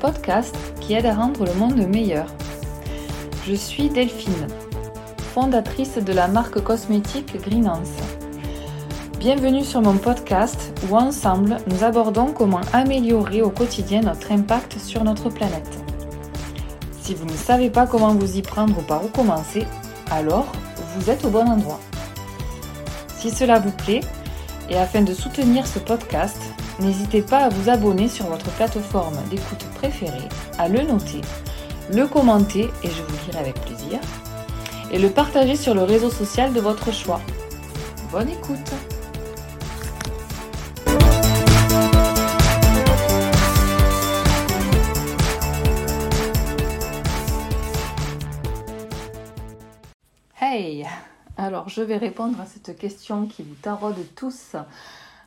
podcast qui aide à rendre le monde meilleur. Je suis Delphine, fondatrice de la marque cosmétique Greenance. Bienvenue sur mon podcast où ensemble nous abordons comment améliorer au quotidien notre impact sur notre planète. Si vous ne savez pas comment vous y prendre ou par où commencer, alors vous êtes au bon endroit. Si cela vous plaît, et afin de soutenir ce podcast, n'hésitez pas à vous abonner sur votre plateforme d'écoute préférée, à le noter, le commenter, et je vous le dirai avec plaisir, et le partager sur le réseau social de votre choix. Bonne écoute Hey Alors je vais répondre à cette question qui vous taraude tous.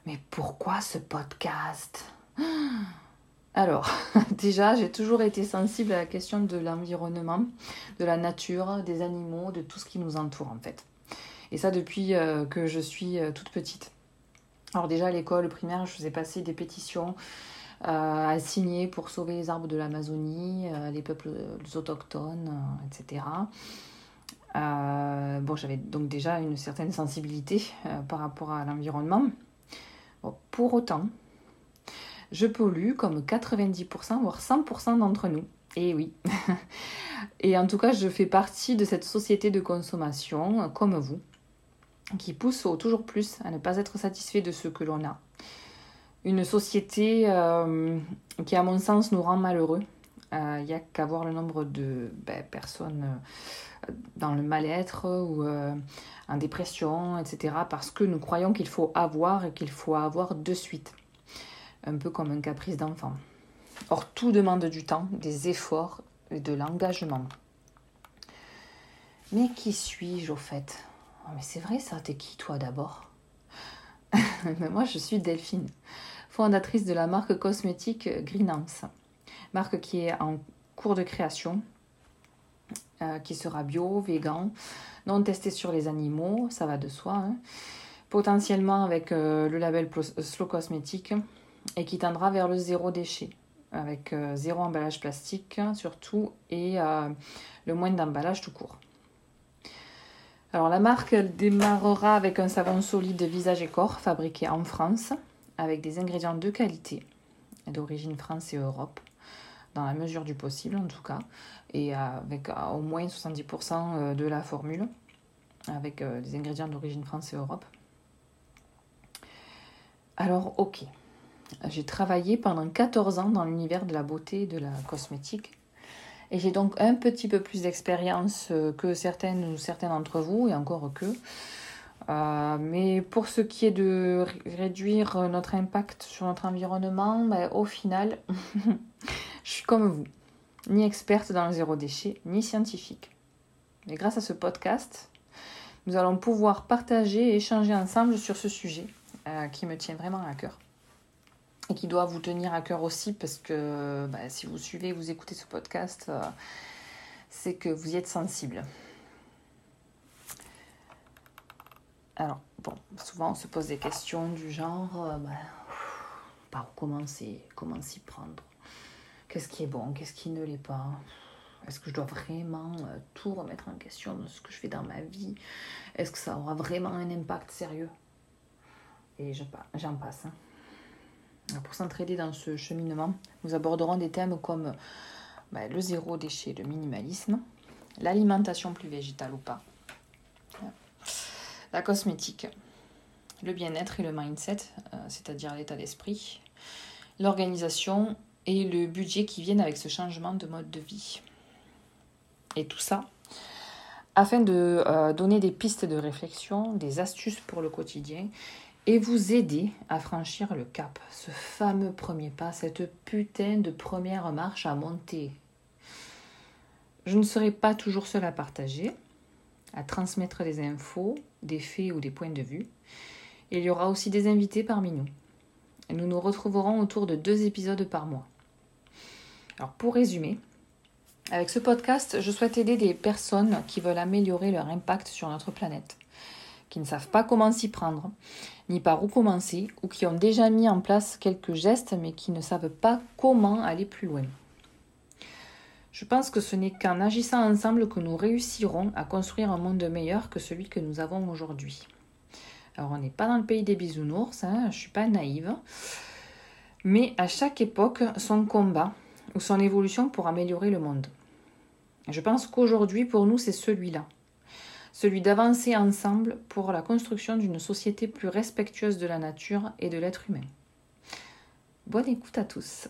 Mais pourquoi ce podcast? Alors, déjà, j'ai toujours été sensible à la question de l'environnement, de la nature, des animaux, de tout ce qui nous entoure en fait. Et ça depuis euh, que je suis euh, toute petite. Alors déjà à l'école primaire, je faisais passer des pétitions euh, à signer pour sauver les arbres de l'Amazonie, les peuples autochtones, etc. bon, j'avais donc déjà une certaine sensibilité par rapport à l'environnement pour autant, je pollue comme 90%, voire 100% d'entre nous. Et oui. Et en tout cas, je fais partie de cette société de consommation, comme vous, qui pousse toujours plus à ne pas être satisfait de ce que l'on a. Une société euh, qui, à mon sens, nous rend malheureux. Il euh, n'y a qu'à voir le nombre de ben, personnes euh, dans le mal-être ou en dépression, etc. Parce que nous croyons qu'il faut avoir et qu'il faut avoir de suite. Un peu comme un caprice d'enfant. Or, tout demande du temps, des efforts et de l'engagement. Mais qui suis-je au fait? Oh, Mais c'est vrai ça, t'es qui toi d'abord? Moi, je suis Delphine, fondatrice de la marque cosmétique Greenance. Marque qui est en cours de création, euh, qui sera bio, vegan, non testé sur les animaux, ça va de soi. Hein. Potentiellement avec euh, le label Slow Cosmétique et qui tendra vers le zéro déchet, avec euh, zéro emballage plastique surtout et le moins d'emballage tout court. Alors la marque démarrera avec un savon solide visage et corps fabriqué en France avec des ingrédients de qualité d'origine France et Europe dans la mesure du possible en tout cas, et avec au moins 70% euh, de la formule, avec euh, des ingrédients d'origine France et Europe. Alors ok, j'ai travaillé pendant 14 ans dans l'univers de la beauté et de la cosmétique. Et j'ai donc un petit peu plus d'expérience euh, que certaines ou certains d'entre vous, et encore que. mais pour ce qui est de réduire notre impact sur notre environnement, ben, au final, Je suis comme vous, ni experte dans le zéro déchet, ni scientifique. Mais grâce à ce podcast, nous allons pouvoir partager et échanger ensemble sur ce sujet euh, qui me tient vraiment à cœur et qui doit vous tenir à cœur aussi parce que bah, si vous suivez, vous écoutez ce podcast, euh, c'est que vous y êtes sensible. Alors, bon, souvent on se pose des questions du genre, euh, bah, par où commencer, comment s'y prendre? Qu'est-ce qui est bon Qu'est-ce qui ne l'est pas? Est-ce que je dois vraiment euh, tout remettre en question de ce que je fais dans ma vie? Est-ce que ça aura vraiment un impact sérieux? Et j'en passe. Hein. Pour s'entraider dans ce cheminement, nous aborderons des thèmes comme bah, le zéro déchet, le minimalisme, l'alimentation plus végétale ou pas, la cosmétique, le bien-être et le mindset, euh, c'est-à-dire l'état d'esprit, l'organisation et le budget qui viennent avec ce changement de mode de vie. Et tout ça afin de euh, donner des pistes de réflexion, des astuces pour le quotidien et vous aider à franchir le cap, ce fameux premier pas, cette putain de première marche à monter. Je ne serai pas toujours seule à partager, à transmettre des infos, des faits ou des points de vue. Il y aura aussi des invités parmi nous. Nous nous retrouverons autour de deux épisodes par mois. Alors pour résumer, avec ce podcast, je souhaite aider des personnes qui veulent améliorer leur impact sur notre planète, qui ne savent pas comment s'y prendre, ni par où commencer, ou qui ont déjà mis en place quelques gestes mais qui ne savent pas comment aller plus loin. Je pense que ce n'est qu'en agissant ensemble que nous réussirons à construire un monde meilleur que celui que nous avons aujourd'hui. Alors on n'est pas dans le pays des bisounours, hein, je ne suis pas naïve, mais à chaque époque, son combat ou son évolution pour améliorer le monde. Je pense qu'aujourd'hui, pour nous, c'est celui-là. Celui d'avancer ensemble pour la construction d'une société plus respectueuse de la nature et de l'être humain. Bonne écoute à tous.